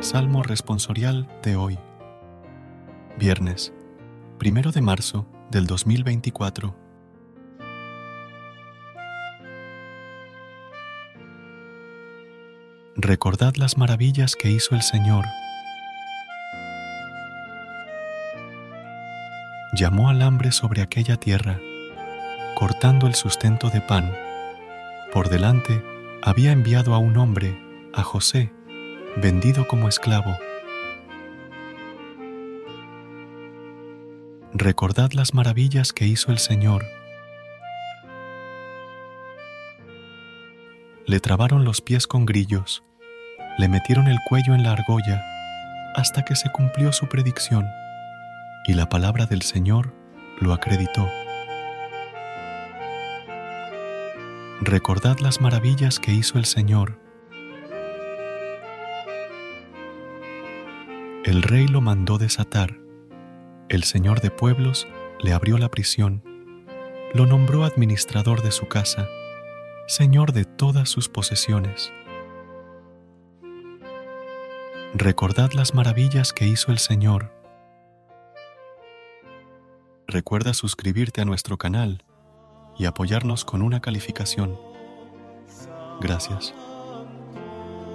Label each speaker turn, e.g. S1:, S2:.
S1: Salmo responsorial de hoy. Viernes, primero de marzo del 2024. Recordad las maravillas que hizo el Señor. Llamó al hambre sobre aquella tierra, cortando el sustento de pan. Por delante había enviado a un hombre, a José, vendido como esclavo. Recordad las maravillas que hizo el Señor. Le trabaron los pies con grillos, le metieron el cuello en la argolla, hasta que se cumplió su predicción, y la palabra del Señor lo acreditó. Recordad las maravillas que hizo el Señor El rey lo mandó desatar. El señor de pueblos le abrió la prisión. Lo nombró administrador de su casa, señor de todas sus posesiones. Recordad las maravillas que hizo el Señor. Recuerda suscribirte a nuestro canal y apoyarnos con una calificación. Gracias.